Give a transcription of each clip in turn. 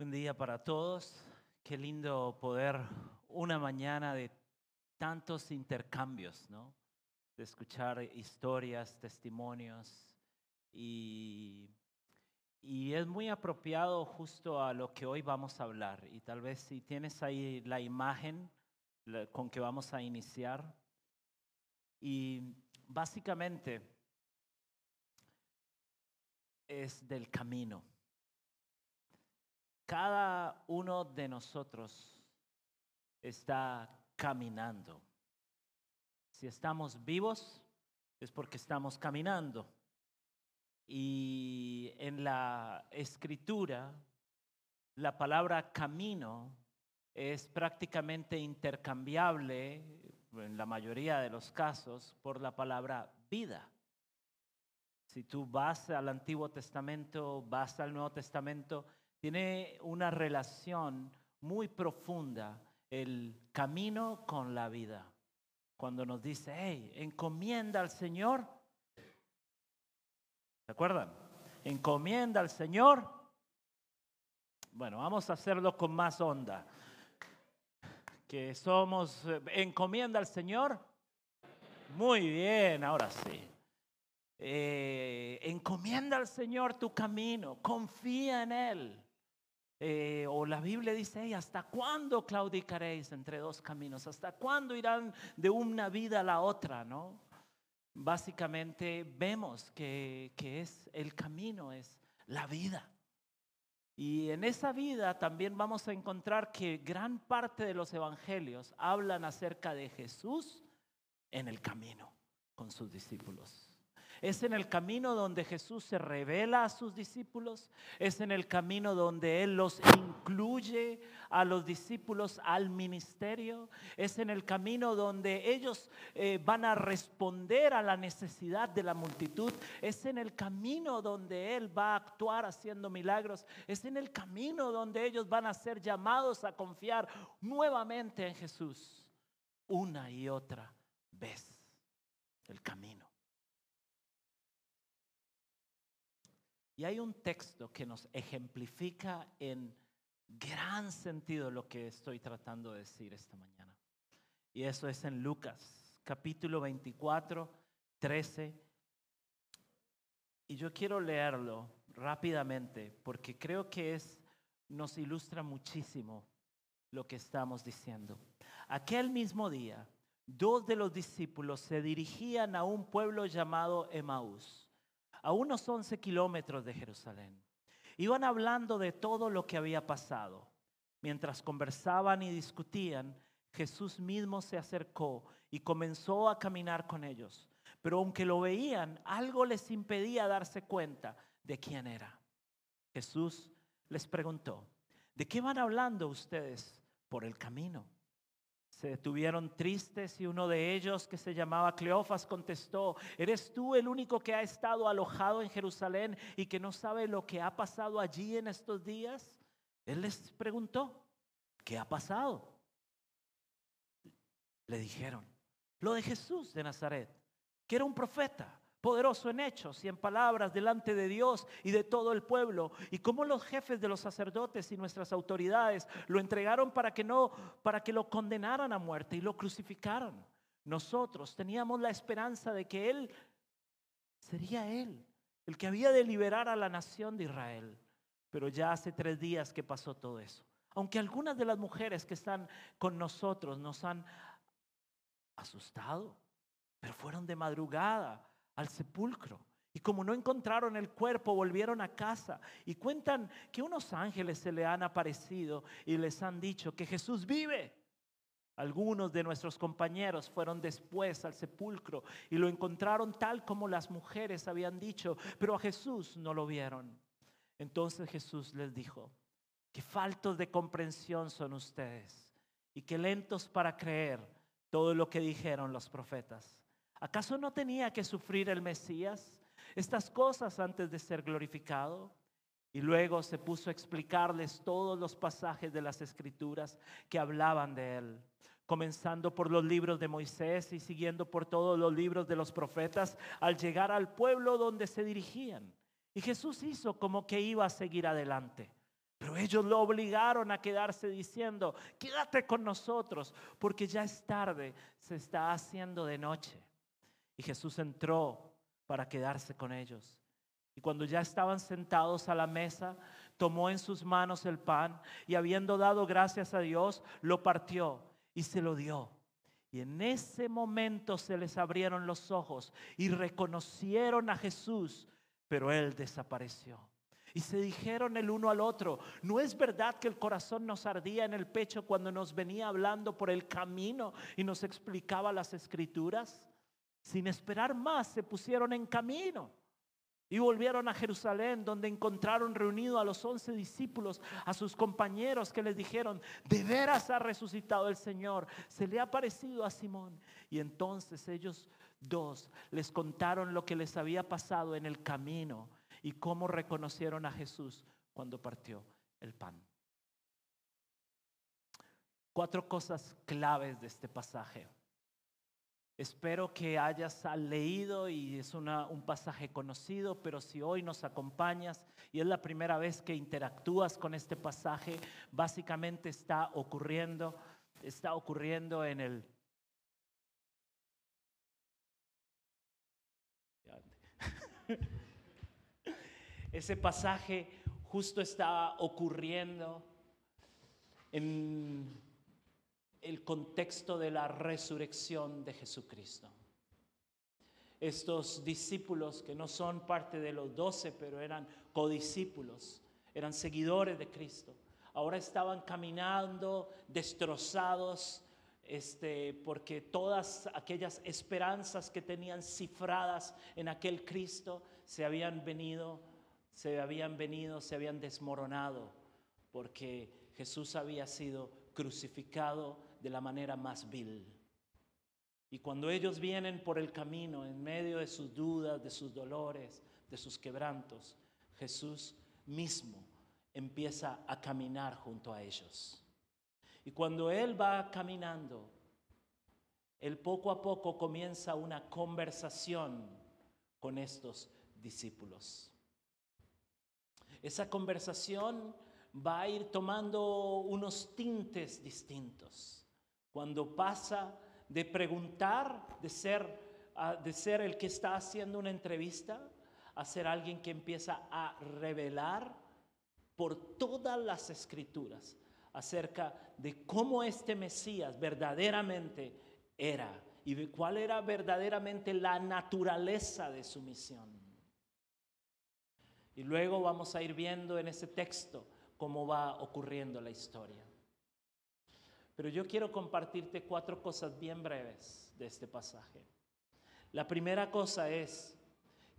Buen día para todos. Qué lindo poder una mañana de tantos intercambios, ¿no? De escuchar historias, testimonios y, y es muy apropiado justo a lo que hoy vamos a hablar. Y tal vez si tienes ahí la imagen con que vamos a iniciar. Y básicamente es del camino. Cada uno de nosotros está caminando. Si estamos vivos es porque estamos caminando. Y en la escritura, la palabra camino es prácticamente intercambiable, en la mayoría de los casos, por la palabra vida. Si tú vas al Antiguo Testamento, vas al Nuevo Testamento, tiene una relación muy profunda el camino con la vida. Cuando nos dice, hey, encomienda al Señor. ¿Se acuerdan? Encomienda al Señor. Bueno, vamos a hacerlo con más onda. Que somos, eh, encomienda al Señor. Muy bien, ahora sí. Eh, encomienda al Señor tu camino, confía en Él. Eh, o la Biblia dice, "Hey, ¿hasta cuándo claudicaréis entre dos caminos? ¿Hasta cuándo irán de una vida a la otra? ¿no? Básicamente vemos que, que es el camino, es la vida. Y en esa vida también vamos a encontrar que gran parte de los evangelios hablan acerca de Jesús en el camino con sus discípulos. Es en el camino donde Jesús se revela a sus discípulos. Es en el camino donde Él los incluye a los discípulos al ministerio. Es en el camino donde ellos eh, van a responder a la necesidad de la multitud. Es en el camino donde Él va a actuar haciendo milagros. Es en el camino donde ellos van a ser llamados a confiar nuevamente en Jesús. Una y otra vez. El camino. Y hay un texto que nos ejemplifica en gran sentido lo que estoy tratando de decir esta mañana. Y eso es en Lucas, capítulo 24, 13. Y yo quiero leerlo rápidamente porque creo que es, nos ilustra muchísimo lo que estamos diciendo. Aquel mismo día, dos de los discípulos se dirigían a un pueblo llamado Emaús a unos 11 kilómetros de Jerusalén. Iban hablando de todo lo que había pasado. Mientras conversaban y discutían, Jesús mismo se acercó y comenzó a caminar con ellos. Pero aunque lo veían, algo les impedía darse cuenta de quién era. Jesús les preguntó, ¿de qué van hablando ustedes por el camino? Se detuvieron tristes y uno de ellos, que se llamaba Cleofas, contestó, ¿eres tú el único que ha estado alojado en Jerusalén y que no sabe lo que ha pasado allí en estos días? Él les preguntó, ¿qué ha pasado? Le dijeron, lo de Jesús de Nazaret, que era un profeta, poderoso en hechos y en palabras delante de Dios y de todo el pueblo, y cómo los jefes de los sacerdotes y nuestras autoridades lo entregaron para que no para que lo condenaran a muerte y lo crucificaran. Nosotros teníamos la esperanza de que él sería él, el que había de liberar a la nación de Israel. Pero ya hace tres días que pasó todo eso. Aunque algunas de las mujeres que están con nosotros nos han asustado, pero fueron de madrugada al sepulcro. Y como no encontraron el cuerpo, volvieron a casa y cuentan que unos ángeles se le han aparecido y les han dicho que Jesús vive. Algunos de nuestros compañeros fueron después al sepulcro y lo encontraron tal como las mujeres habían dicho, pero a Jesús no lo vieron. Entonces Jesús les dijo, que faltos de comprensión son ustedes y que lentos para creer todo lo que dijeron los profetas. ¿Acaso no tenía que sufrir el Mesías estas cosas antes de ser glorificado? Y luego se puso a explicarles todos los pasajes de las escrituras que hablaban de él, comenzando por los libros de Moisés y siguiendo por todos los libros de los profetas al llegar al pueblo donde se dirigían. Y Jesús hizo como que iba a seguir adelante. Pero ellos lo obligaron a quedarse diciendo, quédate con nosotros, porque ya es tarde, se está haciendo de noche. Y Jesús entró para quedarse con ellos. Y cuando ya estaban sentados a la mesa, tomó en sus manos el pan y habiendo dado gracias a Dios, lo partió y se lo dio. Y en ese momento se les abrieron los ojos y reconocieron a Jesús, pero él desapareció. Y se dijeron el uno al otro, ¿no es verdad que el corazón nos ardía en el pecho cuando nos venía hablando por el camino y nos explicaba las escrituras? Sin esperar más, se pusieron en camino. Y volvieron a Jerusalén, donde encontraron reunido a los once discípulos, a sus compañeros que les dijeron, de veras ha resucitado el Señor, se le ha aparecido a Simón. Y entonces ellos dos les contaron lo que les había pasado en el camino y cómo reconocieron a Jesús cuando partió el pan. Cuatro cosas claves de este pasaje. Espero que hayas leído y es un pasaje conocido, pero si hoy nos acompañas y es la primera vez que interactúas con este pasaje, básicamente está ocurriendo, está ocurriendo en el... Ese pasaje justo está ocurriendo en el contexto de la resurrección de Jesucristo. Estos discípulos que no son parte de los doce, pero eran codiscípulos, eran seguidores de Cristo, ahora estaban caminando destrozados, este, porque todas aquellas esperanzas que tenían cifradas en aquel Cristo se habían venido, se habían venido, se habían desmoronado, porque Jesús había sido crucificado de la manera más vil. Y cuando ellos vienen por el camino, en medio de sus dudas, de sus dolores, de sus quebrantos, Jesús mismo empieza a caminar junto a ellos. Y cuando Él va caminando, Él poco a poco comienza una conversación con estos discípulos. Esa conversación va a ir tomando unos tintes distintos. Cuando pasa de preguntar, de ser, de ser el que está haciendo una entrevista, a ser alguien que empieza a revelar por todas las escrituras acerca de cómo este Mesías verdaderamente era y de cuál era verdaderamente la naturaleza de su misión. Y luego vamos a ir viendo en ese texto cómo va ocurriendo la historia. Pero yo quiero compartirte cuatro cosas bien breves de este pasaje. La primera cosa es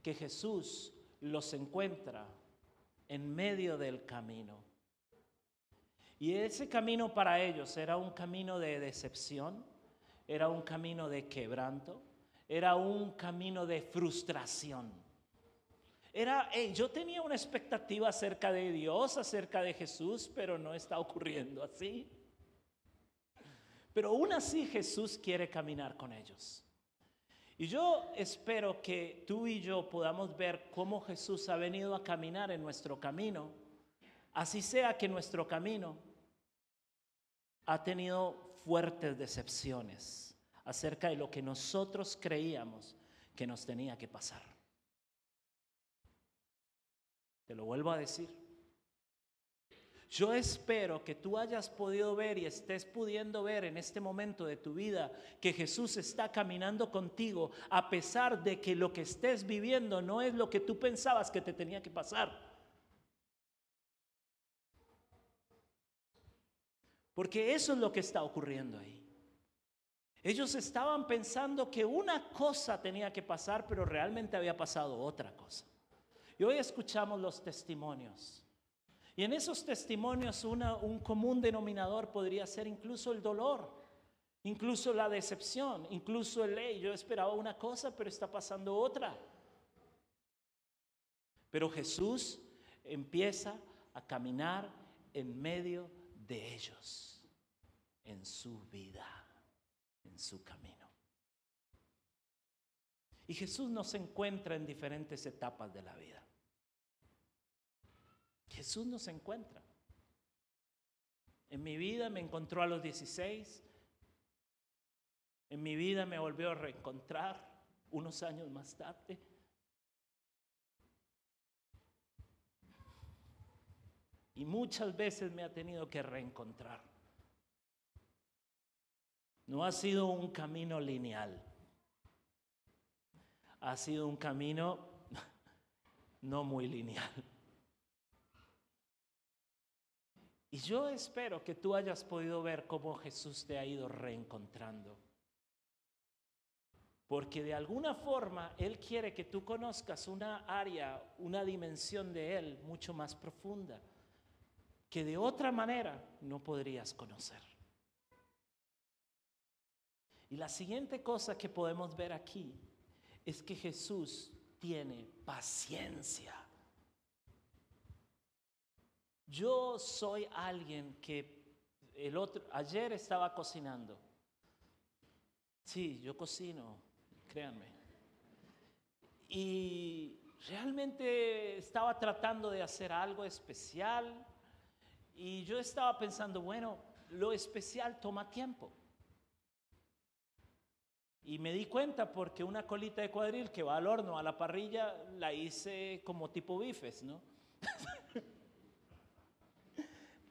que Jesús los encuentra en medio del camino. Y ese camino para ellos era un camino de decepción, era un camino de quebranto, era un camino de frustración. Era, yo tenía una expectativa acerca de Dios, acerca de Jesús, pero no está ocurriendo así. Pero aún así Jesús quiere caminar con ellos. Y yo espero que tú y yo podamos ver cómo Jesús ha venido a caminar en nuestro camino. Así sea que nuestro camino ha tenido fuertes decepciones acerca de lo que nosotros creíamos que nos tenía que pasar. Te lo vuelvo a decir. Yo espero que tú hayas podido ver y estés pudiendo ver en este momento de tu vida que Jesús está caminando contigo a pesar de que lo que estés viviendo no es lo que tú pensabas que te tenía que pasar. Porque eso es lo que está ocurriendo ahí. Ellos estaban pensando que una cosa tenía que pasar, pero realmente había pasado otra cosa. Y hoy escuchamos los testimonios y en esos testimonios un común denominador podría ser incluso el dolor, incluso la decepción, incluso el ley. Yo esperaba una cosa, pero está pasando otra. Pero Jesús empieza a caminar en medio de ellos, en su vida, en su camino. Y Jesús nos encuentra en diferentes etapas de la vida. Jesús nos encuentra. En mi vida me encontró a los 16. En mi vida me volvió a reencontrar unos años más tarde. Y muchas veces me ha tenido que reencontrar. No ha sido un camino lineal. Ha sido un camino no muy lineal. Y yo espero que tú hayas podido ver cómo Jesús te ha ido reencontrando. Porque de alguna forma Él quiere que tú conozcas una área, una dimensión de Él mucho más profunda, que de otra manera no podrías conocer. Y la siguiente cosa que podemos ver aquí es que Jesús tiene paciencia. Yo soy alguien que el otro ayer estaba cocinando. Sí, yo cocino, créanme. Y realmente estaba tratando de hacer algo especial y yo estaba pensando, bueno, lo especial toma tiempo. Y me di cuenta porque una colita de cuadril que va al horno, a la parrilla, la hice como tipo bifes, ¿no?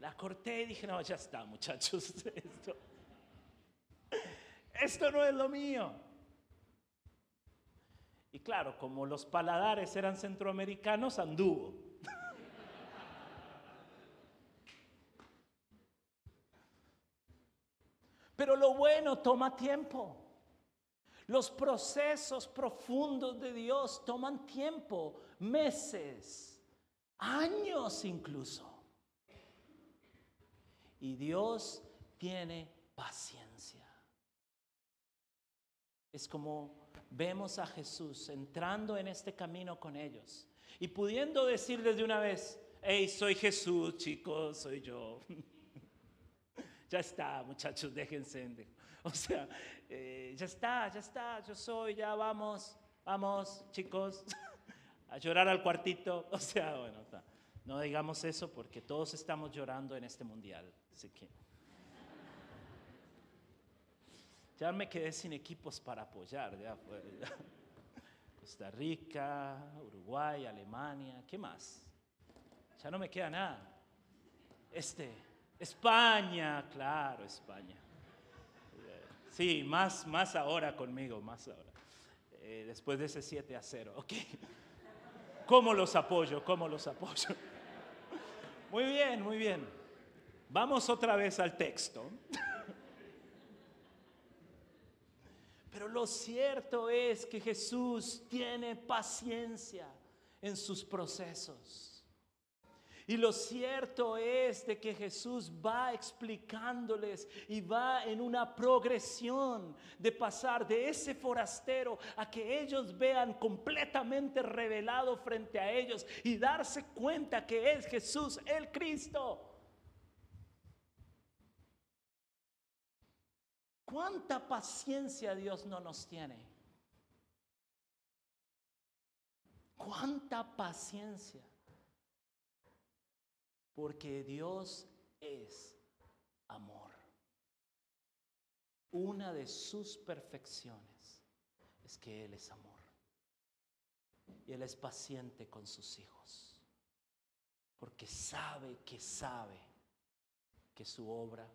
La corté y dije, no, ya está, muchachos, esto, esto no es lo mío. Y claro, como los paladares eran centroamericanos, anduvo. Pero lo bueno toma tiempo. Los procesos profundos de Dios toman tiempo, meses, años incluso. Y Dios tiene paciencia. Es como vemos a Jesús entrando en este camino con ellos y pudiendo decirles de una vez, hey, soy Jesús, chicos, soy yo. ya está, muchachos, déjense. O sea, eh, ya está, ya está, yo soy, ya vamos, vamos, chicos, a llorar al cuartito. O sea, bueno, no digamos eso porque todos estamos llorando en este mundial. Así que ya me quedé sin equipos para apoyar. Ya Costa Rica, Uruguay, Alemania, ¿qué más? Ya no me queda nada. Este, España, claro, España. Sí, más, más ahora conmigo, más ahora. Eh, después de ese 7 a 0, ok. ¿Cómo los apoyo? ¿Cómo los apoyo? Muy bien, muy bien. Vamos otra vez al texto. Pero lo cierto es que Jesús tiene paciencia en sus procesos. Y lo cierto es de que Jesús va explicándoles y va en una progresión de pasar de ese forastero a que ellos vean completamente revelado frente a ellos y darse cuenta que es Jesús el Cristo. ¿Cuánta paciencia Dios no nos tiene? ¿Cuánta paciencia? Porque Dios es amor. Una de sus perfecciones es que Él es amor. Y Él es paciente con sus hijos. Porque sabe que sabe que su obra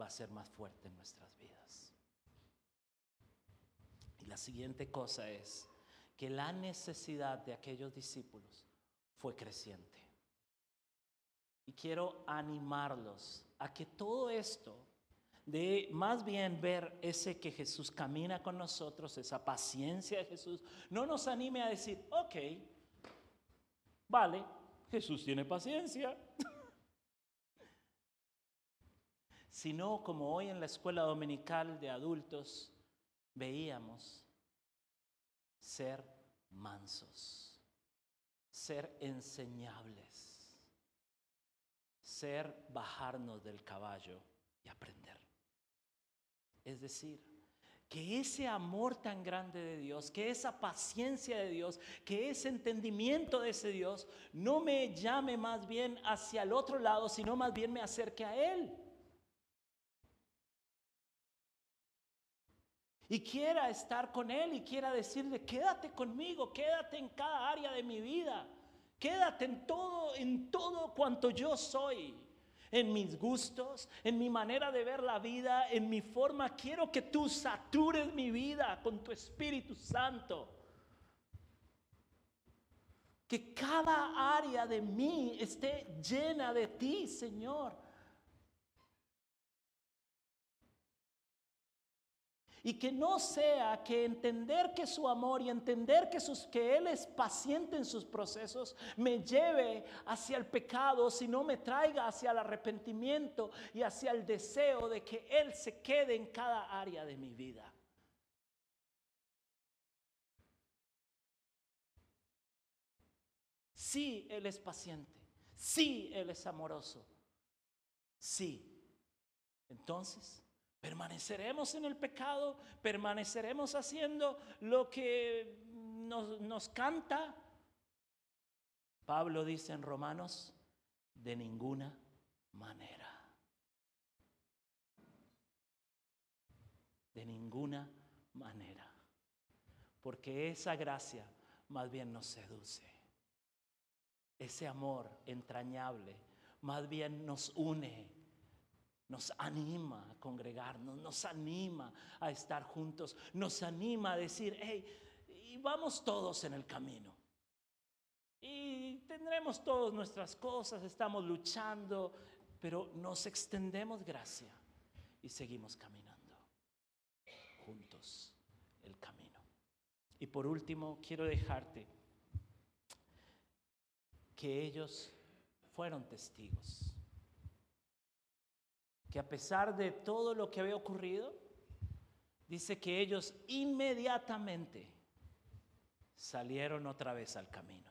va a ser más fuerte en nuestras vidas. Y la siguiente cosa es que la necesidad de aquellos discípulos fue creciente. Y quiero animarlos a que todo esto, de más bien ver ese que Jesús camina con nosotros, esa paciencia de Jesús, no nos anime a decir, ok, vale, Jesús tiene paciencia. Sino como hoy en la escuela dominical de adultos veíamos, ser mansos, ser enseñables ser bajarnos del caballo y aprender. Es decir, que ese amor tan grande de Dios, que esa paciencia de Dios, que ese entendimiento de ese Dios no me llame más bien hacia el otro lado, sino más bien me acerque a Él. Y quiera estar con Él y quiera decirle, quédate conmigo, quédate en cada área de mi vida, quédate en todo, en todo cuanto yo soy en mis gustos, en mi manera de ver la vida, en mi forma. Quiero que tú satures mi vida con tu Espíritu Santo. Que cada área de mí esté llena de ti, Señor. Y que no sea que entender que su amor y entender que, sus, que Él es paciente en sus procesos me lleve hacia el pecado, sino me traiga hacia el arrepentimiento y hacia el deseo de que Él se quede en cada área de mi vida. Sí, Él es paciente. Sí, Él es amoroso. Sí. Entonces, Permaneceremos en el pecado, permaneceremos haciendo lo que nos, nos, canta. Pablo dice en Romanos, de ninguna manera. De ninguna manera. Porque esa gracia más bien nos seduce. Ese amor entrañable más bien nos une nos anima a congregarnos, nos anima a estar juntos, nos anima a decir, hey, y vamos todos en el camino. Y tendremos todas nuestras cosas, estamos luchando, pero nos extendemos gracia y seguimos caminando juntos el camino. Y por último, quiero dejarte que ellos fueron testigos que a pesar de todo lo que había ocurrido, dice que ellos inmediatamente salieron otra vez al camino.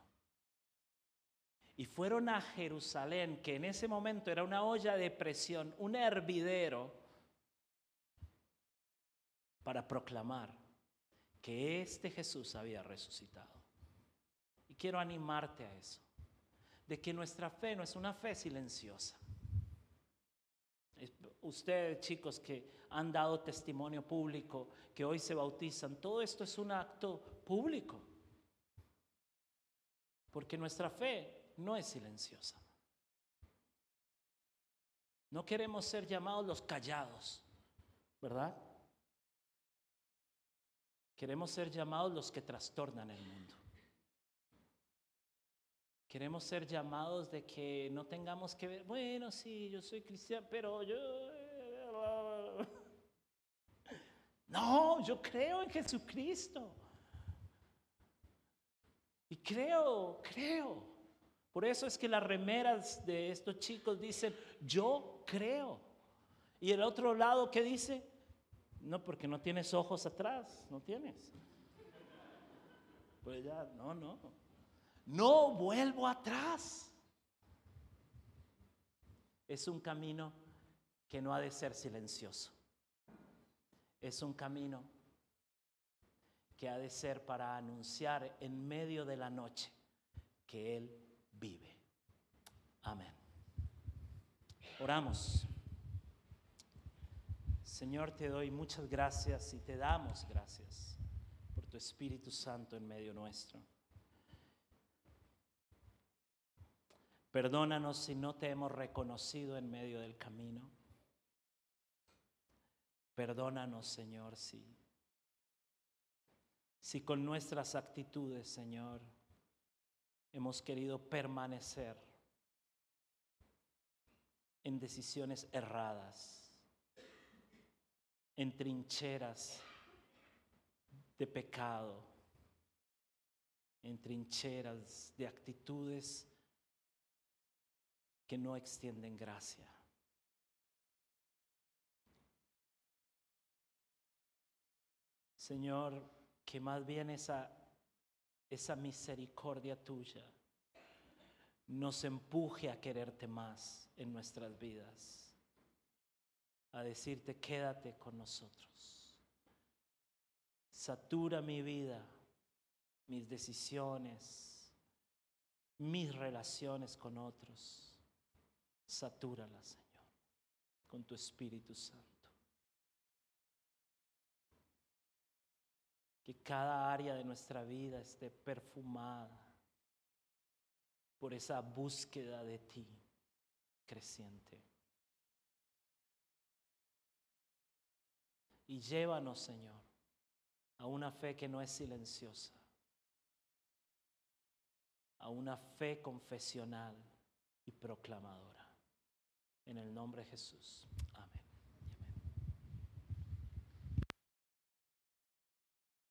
Y fueron a Jerusalén, que en ese momento era una olla de presión, un hervidero, para proclamar que este Jesús había resucitado. Y quiero animarte a eso, de que nuestra fe no es una fe silenciosa ustedes chicos que han dado testimonio público, que hoy se bautizan, todo esto es un acto público. Porque nuestra fe no es silenciosa. No queremos ser llamados los callados, ¿verdad? Queremos ser llamados los que trastornan el mundo. Queremos ser llamados de que no tengamos que ver, bueno, sí, yo soy cristiano, pero yo... No, yo creo en Jesucristo. Y creo, creo. Por eso es que las remeras de estos chicos dicen, yo creo. Y el otro lado, ¿qué dice? No, porque no tienes ojos atrás, no tienes. Pues ya, no, no. No vuelvo atrás. Es un camino que no ha de ser silencioso. Es un camino que ha de ser para anunciar en medio de la noche que Él vive. Amén. Oramos. Señor, te doy muchas gracias y te damos gracias por tu Espíritu Santo en medio nuestro. Perdónanos si no te hemos reconocido en medio del camino. Perdónanos, Señor, si, si con nuestras actitudes, Señor, hemos querido permanecer en decisiones erradas, en trincheras de pecado, en trincheras de actitudes que no extienden gracia. Señor, que más bien esa, esa misericordia tuya nos empuje a quererte más en nuestras vidas, a decirte, quédate con nosotros, Satura mi vida, mis decisiones, mis relaciones con otros. Satúrala, Señor, con tu Espíritu Santo. Que cada área de nuestra vida esté perfumada por esa búsqueda de ti creciente. Y llévanos, Señor, a una fe que no es silenciosa, a una fe confesional y proclamadora. En el nombre de Jesús. Amén.